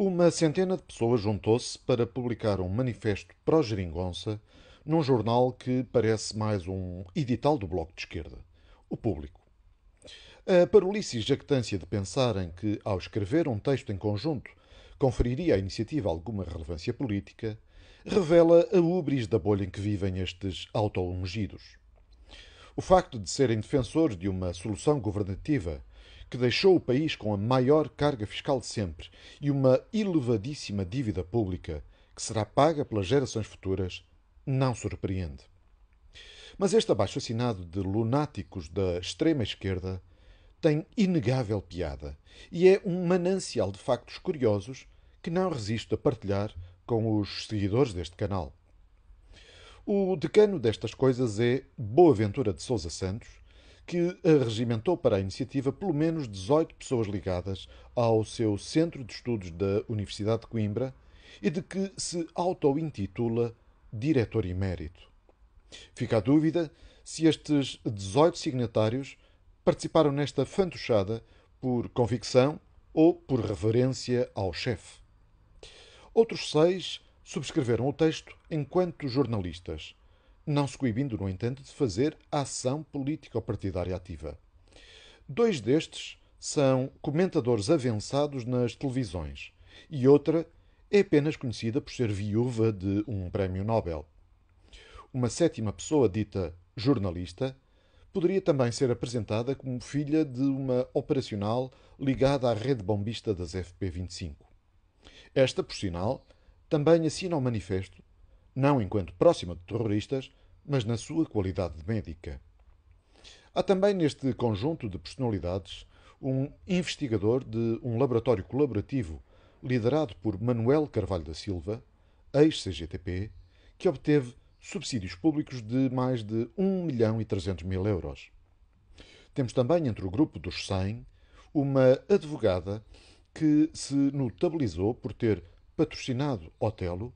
Uma centena de pessoas juntou-se para publicar um manifesto pró-geringonça num jornal que parece mais um edital do Bloco de Esquerda, o Público. A parolice e jactância de pensarem que, ao escrever um texto em conjunto, conferiria à iniciativa alguma relevância política, revela a ubris da bolha em que vivem estes auto-ungidos. O facto de serem defensores de uma solução governativa que deixou o país com a maior carga fiscal de sempre e uma elevadíssima dívida pública que será paga pelas gerações futuras, não surpreende. Mas este abaixo-assinado de lunáticos da extrema-esquerda tem inegável piada e é um manancial de factos curiosos que não resisto a partilhar com os seguidores deste canal. O decano destas coisas é Boaventura de Souza Santos, que regimentou para a iniciativa pelo menos 18 pessoas ligadas ao seu Centro de Estudos da Universidade de Coimbra e de que se auto-intitula Diretor Emérito. Fica a dúvida se estes 18 signatários participaram nesta fantochada por convicção ou por reverência ao chefe. Outros seis subscreveram o texto enquanto jornalistas, não se coibindo, no entanto, de fazer ação político-partidária ativa. Dois destes são comentadores avançados nas televisões e outra é apenas conhecida por ser viúva de um prémio Nobel. Uma sétima pessoa, dita jornalista, poderia também ser apresentada como filha de uma operacional ligada à rede bombista das FP25. Esta, por sinal, também assina o manifesto não enquanto próxima de terroristas, mas na sua qualidade de médica. Há também neste conjunto de personalidades um investigador de um laboratório colaborativo liderado por Manuel Carvalho da Silva, ex-CGTP, que obteve subsídios públicos de mais de 1 milhão e 300 mil euros. Temos também entre o grupo dos 100 uma advogada que se notabilizou por ter patrocinado Otelo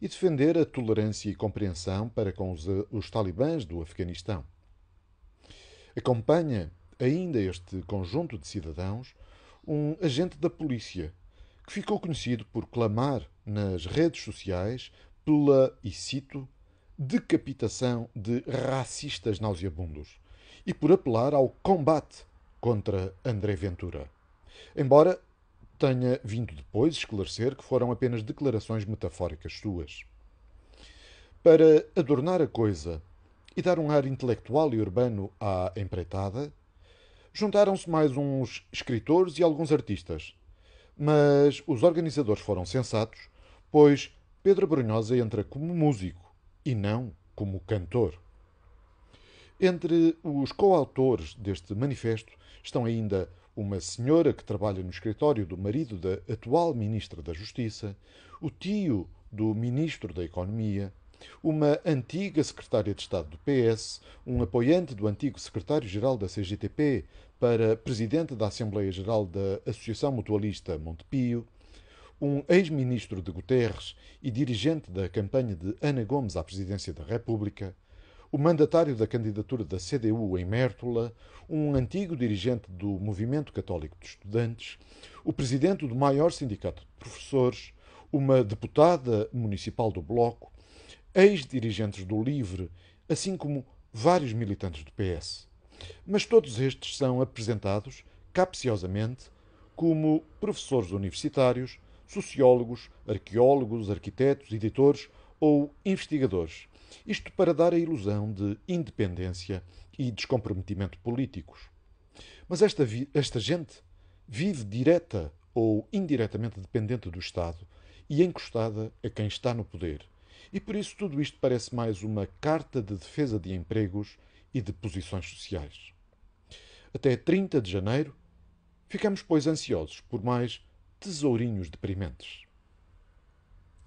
e defender a tolerância e compreensão para com os, os talibãs do Afeganistão. Acompanha ainda este conjunto de cidadãos um agente da polícia que ficou conhecido por clamar nas redes sociais pela, e cito, decapitação de racistas nauseabundos e por apelar ao combate contra André Ventura. Embora tenha vindo depois esclarecer que foram apenas declarações metafóricas suas. Para adornar a coisa e dar um ar intelectual e urbano à empreitada, juntaram-se mais uns escritores e alguns artistas. Mas os organizadores foram sensatos, pois Pedro Brunhosa entra como músico e não como cantor. Entre os coautores deste manifesto estão ainda uma senhora que trabalha no escritório do marido da atual Ministra da Justiça, o tio do Ministro da Economia, uma antiga secretária de Estado do PS, um apoiante do antigo secretário-geral da CGTP para presidente da Assembleia Geral da Associação Mutualista Montepio, um ex-ministro de Guterres e dirigente da campanha de Ana Gomes à presidência da República, o mandatário da candidatura da CDU em Mértola, um antigo dirigente do Movimento Católico de Estudantes, o presidente do maior sindicato de professores, uma deputada municipal do Bloco, ex-dirigentes do LIVRE, assim como vários militantes do PS. Mas todos estes são apresentados, capciosamente, como professores universitários, sociólogos, arqueólogos, arquitetos, editores ou investigadores isto para dar a ilusão de independência e descomprometimento políticos. Mas esta, esta gente vive direta ou indiretamente dependente do Estado e encostada a quem está no poder. E por isso tudo isto parece mais uma carta de defesa de empregos e de posições sociais. Até 30 de janeiro, ficamos, pois, ansiosos por mais tesourinhos deprimentes.